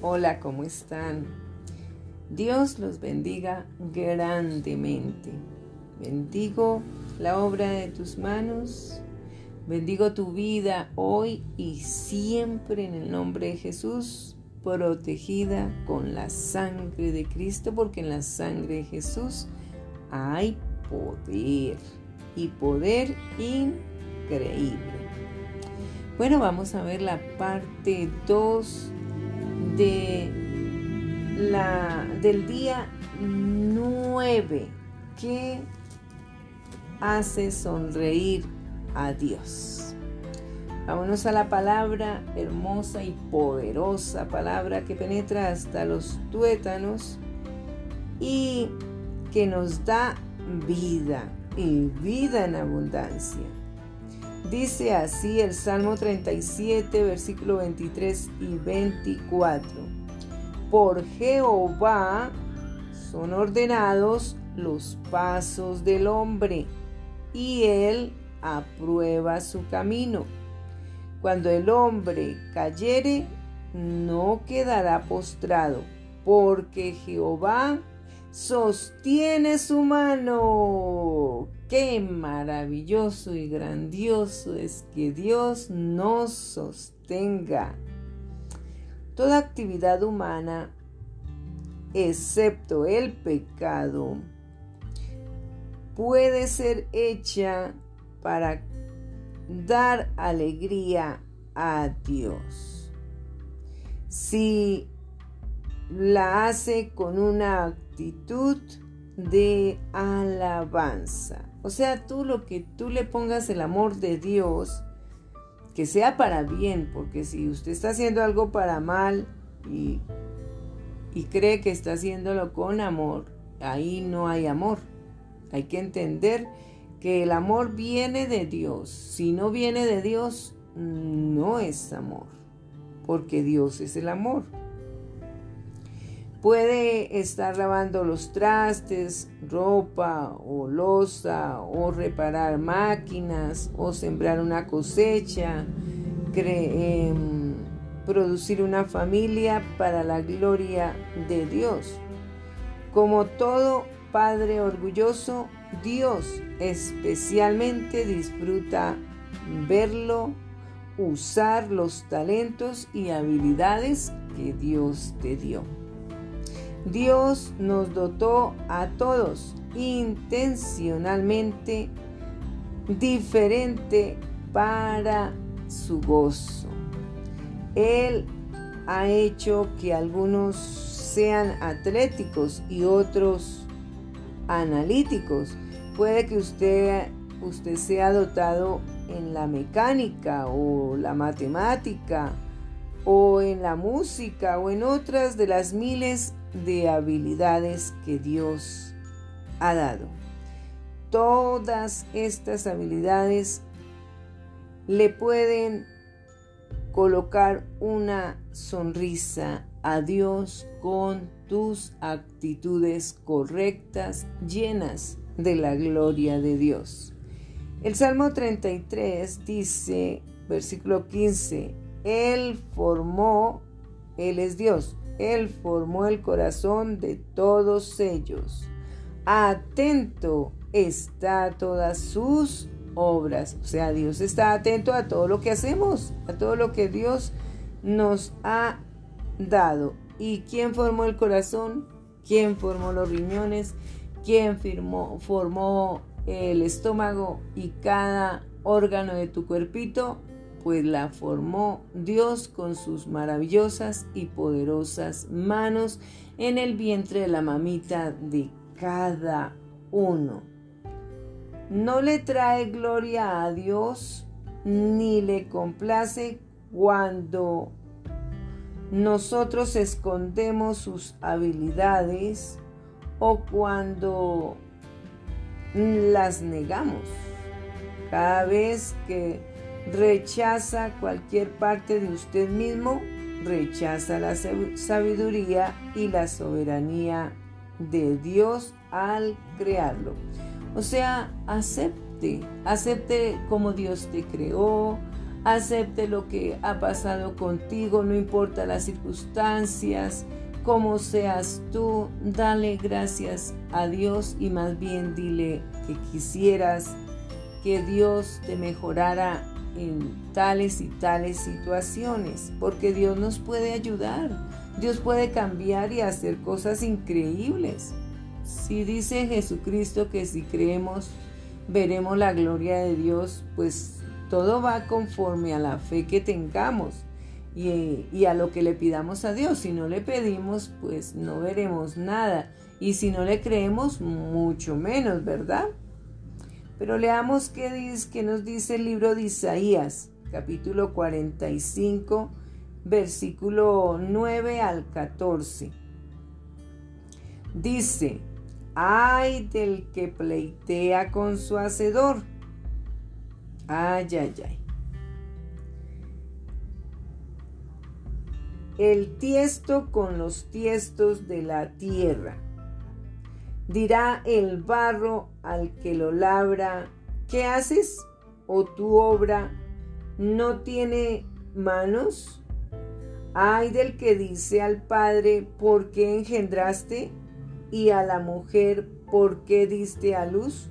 Hola, ¿cómo están? Dios los bendiga grandemente. Bendigo la obra de tus manos. Bendigo tu vida hoy y siempre en el nombre de Jesús, protegida con la sangre de Cristo, porque en la sangre de Jesús hay poder y poder increíble. Bueno, vamos a ver la parte 2 de la, del día 9 que hace sonreír a Dios. Vámonos a la palabra hermosa y poderosa, palabra que penetra hasta los tuétanos y que nos da vida y vida en abundancia. Dice así el Salmo 37, versículo 23 y 24. Por Jehová son ordenados los pasos del hombre, y él aprueba su camino. Cuando el hombre cayere, no quedará postrado, porque Jehová sostiene su mano. Qué maravilloso y grandioso es que Dios nos sostenga. Toda actividad humana, excepto el pecado, puede ser hecha para dar alegría a Dios. Si la hace con una actitud de alabanza. O sea, tú lo que tú le pongas el amor de Dios, que sea para bien, porque si usted está haciendo algo para mal y, y cree que está haciéndolo con amor, ahí no hay amor. Hay que entender que el amor viene de Dios. Si no viene de Dios, no es amor, porque Dios es el amor. Puede estar lavando los trastes, ropa o losa, o reparar máquinas, o sembrar una cosecha, em, producir una familia para la gloria de Dios. Como todo padre orgulloso, Dios especialmente disfruta verlo usar los talentos y habilidades que Dios te dio. Dios nos dotó a todos intencionalmente diferente para su gozo. Él ha hecho que algunos sean atléticos y otros analíticos. Puede que usted, usted sea dotado en la mecánica o la matemática o en la música o en otras de las miles de habilidades que Dios ha dado. Todas estas habilidades le pueden colocar una sonrisa a Dios con tus actitudes correctas, llenas de la gloria de Dios. El Salmo 33 dice, versículo 15, Él formó, Él es Dios, él formó el corazón de todos ellos. Atento está a todas sus obras. O sea, Dios está atento a todo lo que hacemos, a todo lo que Dios nos ha dado. ¿Y quién formó el corazón? ¿Quién formó los riñones? ¿Quién formó el estómago y cada órgano de tu cuerpito? Pues la formó Dios con sus maravillosas y poderosas manos en el vientre de la mamita de cada uno. No le trae gloria a Dios ni le complace cuando nosotros escondemos sus habilidades o cuando las negamos. Cada vez que rechaza cualquier parte de usted mismo, rechaza la sabiduría y la soberanía de Dios al crearlo. O sea, acepte, acepte como Dios te creó, Acepte lo que ha pasado contigo, no importa las circunstancias, como seas tú, dale gracias a Dios y más bien dile que quisieras que Dios te mejorara en tales y tales situaciones, porque Dios nos puede ayudar, Dios puede cambiar y hacer cosas increíbles. Si dice Jesucristo que si creemos veremos la gloria de Dios, pues todo va conforme a la fe que tengamos y, y, a lo que le pidamos a Dios. Si no le pedimos, pues no veremos nada. Y si no le creemos, mucho menos, ¿verdad? Pero leamos qué, nos dice el libro de Isaías, capítulo 45, versículo 9 al 14. Dice, ay del que pleitea con su hacedor. Ay, ay, ay. El tiesto con los tiestos de la tierra Dirá el barro al que lo labra, ¿qué haces? ¿O tu obra no tiene manos? Ay del que dice al padre, ¿por qué engendraste? Y a la mujer, ¿por qué diste a luz?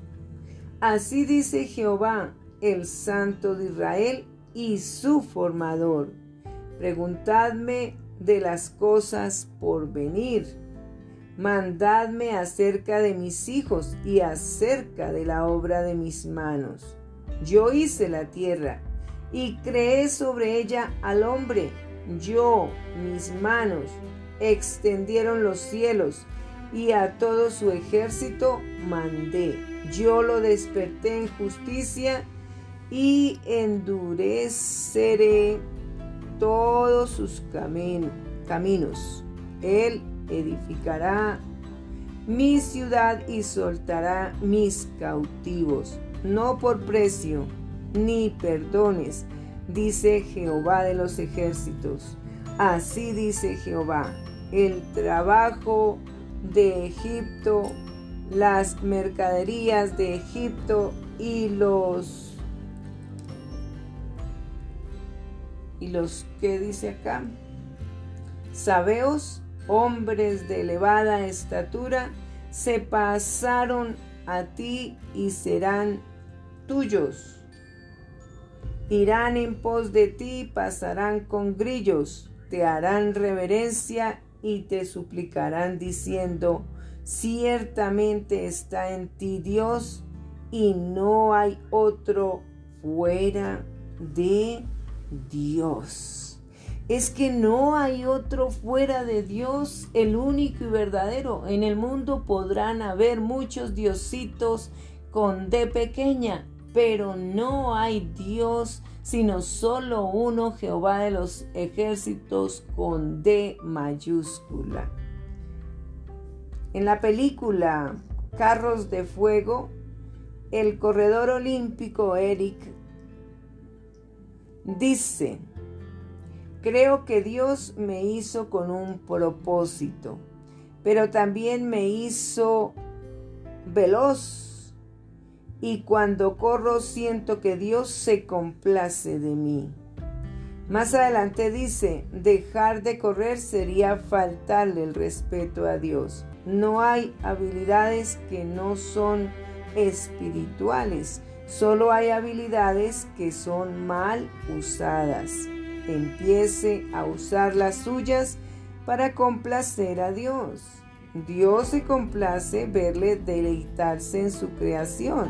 Así dice Jehová, el Santo de Israel y su formador. Preguntadme de las cosas por venir mandadme acerca de mis hijos y acerca de la obra de mis manos. Yo hice la tierra y creé sobre ella al hombre. Yo, mis manos, extendieron los cielos y a todo su ejército mandé. Yo lo desperté en justicia y endureceré todos sus caminos. Él edificará mi ciudad y soltará mis cautivos, no por precio ni perdones, dice Jehová de los ejércitos. Así dice Jehová, el trabajo de Egipto, las mercaderías de Egipto y los y los que dice acá, sabeos hombres de elevada estatura, se pasaron a ti y serán tuyos. Irán en pos de ti, pasarán con grillos, te harán reverencia y te suplicarán diciendo, ciertamente está en ti Dios y no hay otro fuera de Dios es que no hay otro fuera de Dios, el único y verdadero. En el mundo podrán haber muchos diositos con D pequeña, pero no hay Dios sino solo uno, Jehová de los ejércitos con D mayúscula. En la película Carros de Fuego, el corredor olímpico Eric dice, Creo que Dios me hizo con un propósito, pero también me hizo veloz. Y cuando corro siento que Dios se complace de mí. Más adelante dice, dejar de correr sería faltarle el respeto a Dios. No hay habilidades que no son espirituales, solo hay habilidades que son mal usadas empiece a usar las suyas para complacer a Dios. Dios se complace verle deleitarse en su creación.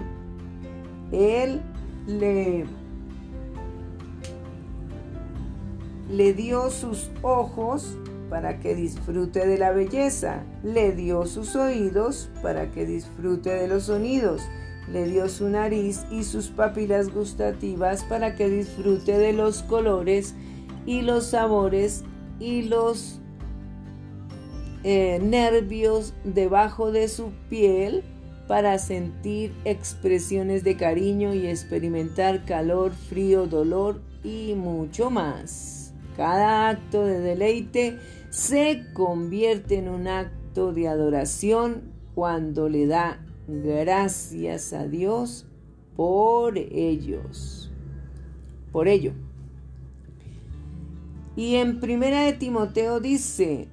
Él le, le dio sus ojos para que disfrute de la belleza, le dio sus oídos para que disfrute de los sonidos, le dio su nariz y sus papilas gustativas para que disfrute de los colores y los sabores y los eh, nervios debajo de su piel para sentir expresiones de cariño y experimentar calor, frío, dolor y mucho más. Cada acto de deleite se convierte en un acto de adoración cuando le da gracias a Dios por ellos. Por ello. Y en Primera de Timoteo dice,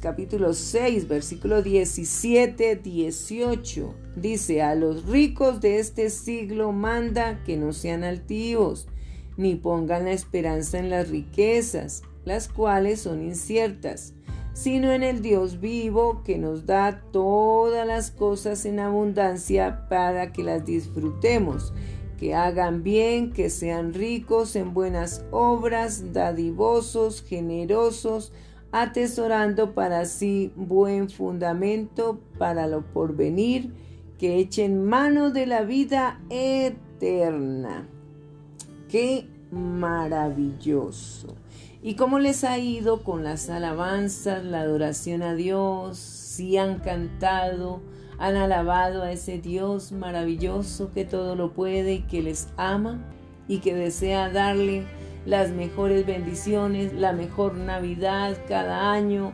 capítulo 6, versículo 17, 18, dice, a los ricos de este siglo manda que no sean altivos, ni pongan la esperanza en las riquezas, las cuales son inciertas, sino en el Dios vivo que nos da todas las cosas en abundancia para que las disfrutemos que hagan bien, que sean ricos en buenas obras, dadivosos, generosos, atesorando para sí buen fundamento para lo porvenir, que echen mano de la vida eterna. ¡Qué maravilloso! ¿Y cómo les ha ido con las alabanzas, la adoración a Dios? Si han cantado, han alabado a ese Dios maravilloso que todo lo puede y que les ama y que desea darle las mejores bendiciones, la mejor Navidad cada año,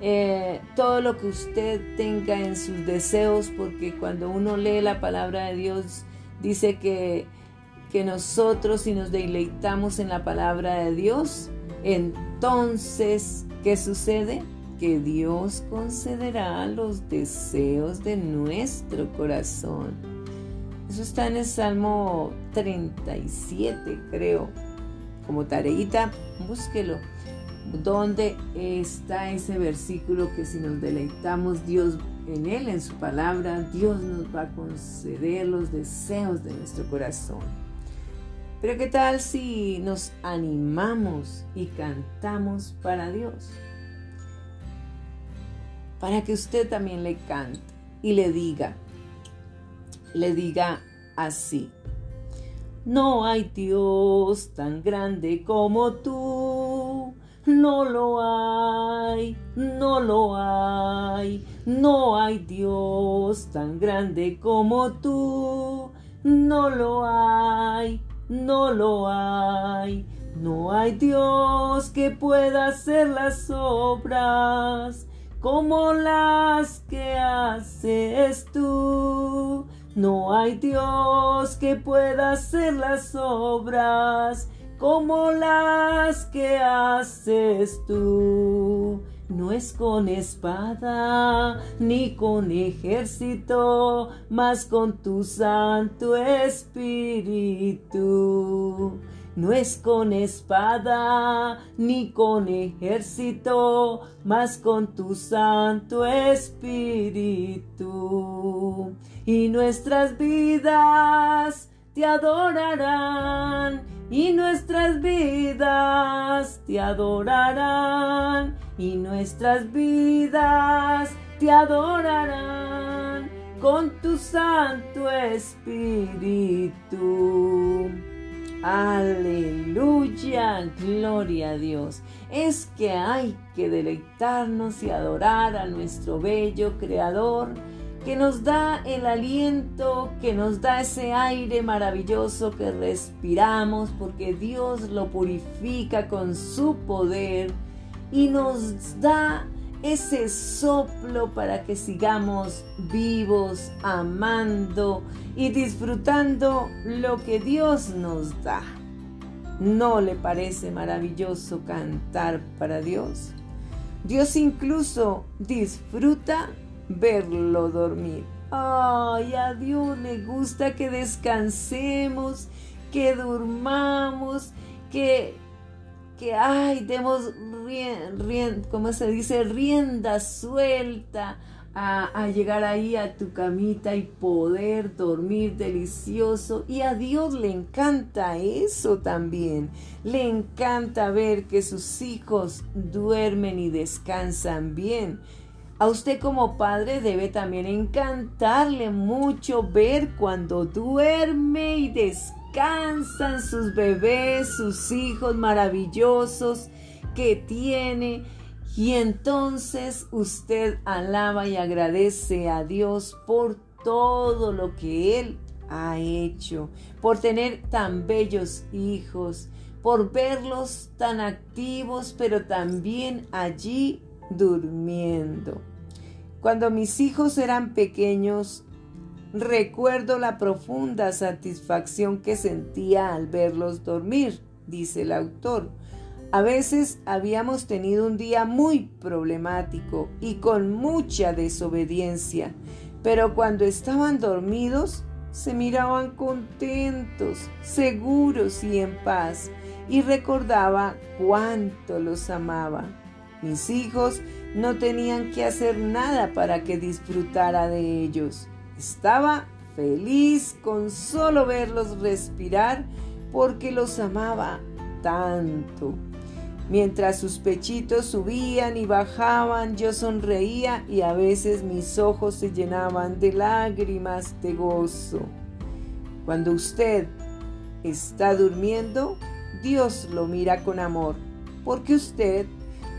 eh, todo lo que usted tenga en sus deseos, porque cuando uno lee la palabra de Dios, dice que, que nosotros si nos deleitamos en la palabra de Dios, entonces, ¿qué sucede? Que Dios concederá los deseos de nuestro corazón. Eso está en el Salmo 37, creo. Como tareita, búsquelo. ¿Dónde está ese versículo que si nos deleitamos Dios en Él, en su palabra, Dios nos va a conceder los deseos de nuestro corazón? Pero ¿qué tal si nos animamos y cantamos para Dios? Para que usted también le cante y le diga, le diga así. No hay Dios tan grande como tú. No lo hay, no lo hay. No hay Dios tan grande como tú. No lo hay, no lo hay. No hay Dios que pueda hacer las obras como las que haces tú. No hay Dios que pueda hacer las obras como las que haces tú. No es con espada ni con ejército, mas con tu Santo Espíritu no es con espada ni con ejército, mas con tu Santo Espíritu. Y nuestras vidas te adorarán, y nuestras vidas te adorarán, y nuestras vidas te adorarán con tu Santo Espíritu. Aleluya, gloria a Dios. Es que hay que deleitarnos y adorar a nuestro bello Creador que nos da el aliento, que nos da ese aire maravilloso que respiramos, porque Dios lo purifica con su poder y nos da ese soplo para que sigamos vivos, amando y disfrutando lo que Dios nos da. ¿No le parece maravilloso cantar para Dios? Dios incluso disfruta verlo dormir. Ay, a Dios le gusta que descansemos, que durmamos, que que, ay, demos, como se dice, rienda suelta a, a, llegar ahí a tu camita y poder dormir delicioso. Y a Dios le encanta eso también. Le encanta ver que sus hijos duermen y descansan bien. A usted como padre debe también encantarle mucho ver cuando duerme y descansa Cansan sus bebés, sus hijos maravillosos que tiene. Y entonces usted alaba y agradece a Dios por todo lo que Él ha hecho, por tener tan bellos hijos, por verlos tan activos, pero también allí durmiendo. Cuando mis hijos eran pequeños, Recuerdo la profunda satisfacción que sentía al verlos dormir, dice el autor. A veces habíamos tenido un día muy problemático y con mucha desobediencia, pero cuando estaban dormidos se miraban contentos, seguros y en paz, y recordaba cuánto los amaba. Mis hijos no tenían que hacer nada para que disfrutara de ellos. Estaba feliz con solo verlos respirar porque los amaba tanto. Mientras sus pechitos subían y bajaban, yo sonreía y a veces mis ojos se llenaban de lágrimas de gozo. Cuando usted está durmiendo, Dios lo mira con amor, porque usted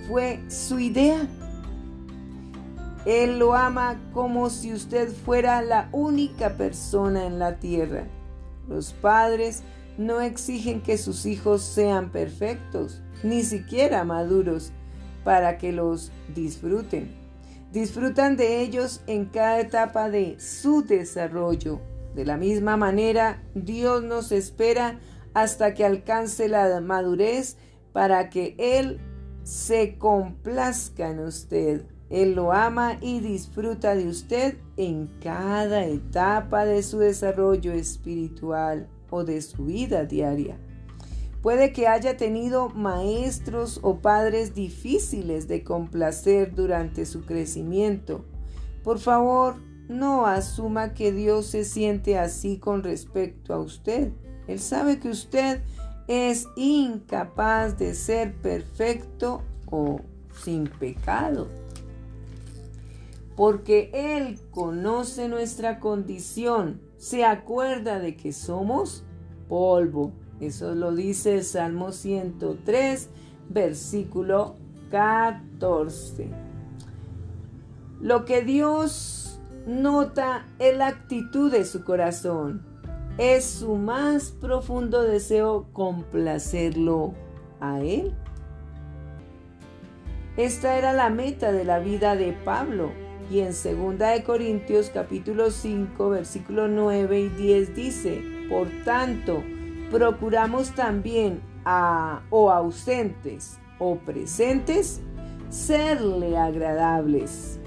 fue su idea. Él lo ama como si usted fuera la única persona en la tierra. Los padres no exigen que sus hijos sean perfectos, ni siquiera maduros, para que los disfruten. Disfrutan de ellos en cada etapa de su desarrollo. De la misma manera, Dios nos espera hasta que alcance la madurez para que Él se complazca en usted. Él lo ama y disfruta de usted en cada etapa de su desarrollo espiritual o de su vida diaria. Puede que haya tenido maestros o padres difíciles de complacer durante su crecimiento. Por favor, no asuma que Dios se siente así con respecto a usted. Él sabe que usted es incapaz de ser perfecto o sin pecado. Porque Él conoce nuestra condición, se acuerda de que somos polvo. Eso lo dice el Salmo 103, versículo 14. Lo que Dios nota es la actitud de su corazón es su más profundo deseo complacerlo a Él. Esta era la meta de la vida de Pablo. Y en 2 de Corintios capítulo 5 versículo 9 y 10 dice, por tanto, procuramos también a o ausentes o presentes serle agradables,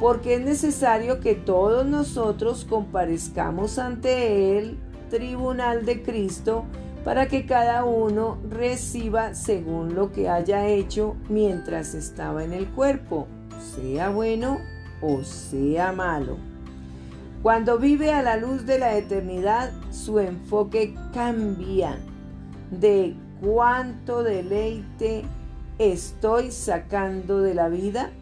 porque es necesario que todos nosotros comparezcamos ante Él tribunal de Cristo para que cada uno reciba según lo que haya hecho mientras estaba en el cuerpo, sea bueno o sea malo. Cuando vive a la luz de la eternidad, su enfoque cambia de cuánto deleite estoy sacando de la vida,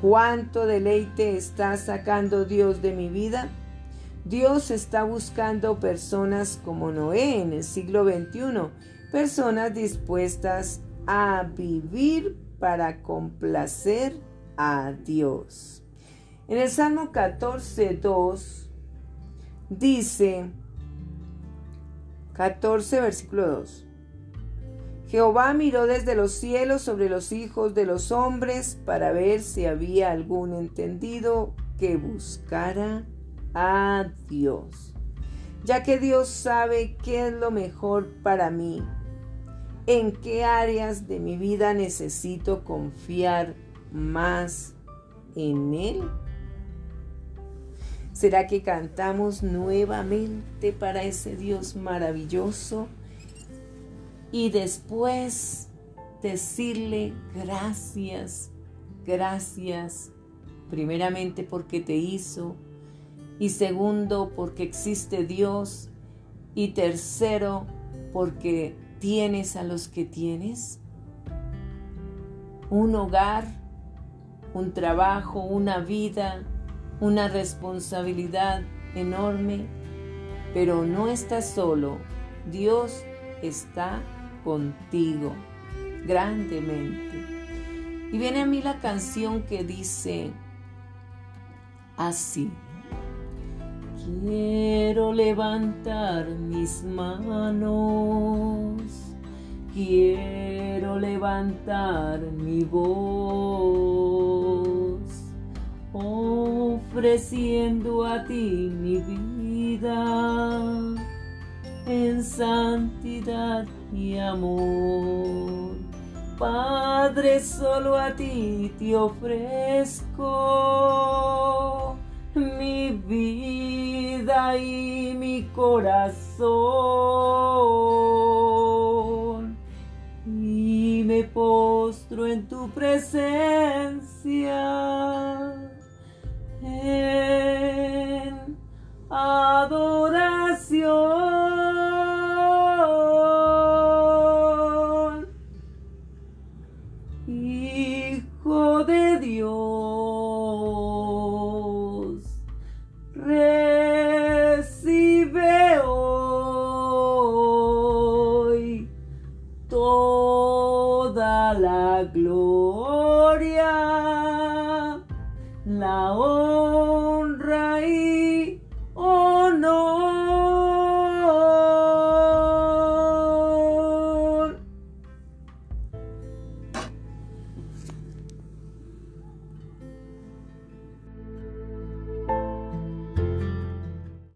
cuánto deleite está sacando Dios de mi vida, Dios está buscando personas como Noé en el siglo XXI, personas dispuestas a vivir para complacer a Dios. En el Salmo 14, 2 dice, 14 versículo 2, Jehová miró desde los cielos sobre los hijos de los hombres para ver si había algún entendido que buscara a Dios, ya que Dios sabe qué es lo mejor para mí, en qué áreas de mi vida necesito confiar más en Él. ¿Será que cantamos nuevamente para ese Dios maravilloso y después decirle gracias, gracias, primeramente porque te hizo, y segundo porque existe Dios y tercero porque tienes a los que tienes. Un hogar, un trabajo, una vida, una responsabilidad enorme, pero no estás solo, Dios está contigo grandemente. Y viene a mí la canción que dice así. Quiero levantar mis manos, quiero levantar mi voz, ofreciendo a ti mi vida, en santidad y amor. Padre, solo a ti te ofrezco mi vida y mi corazón. Y me postro en tu presencia. En adoración. Hijo de Dios,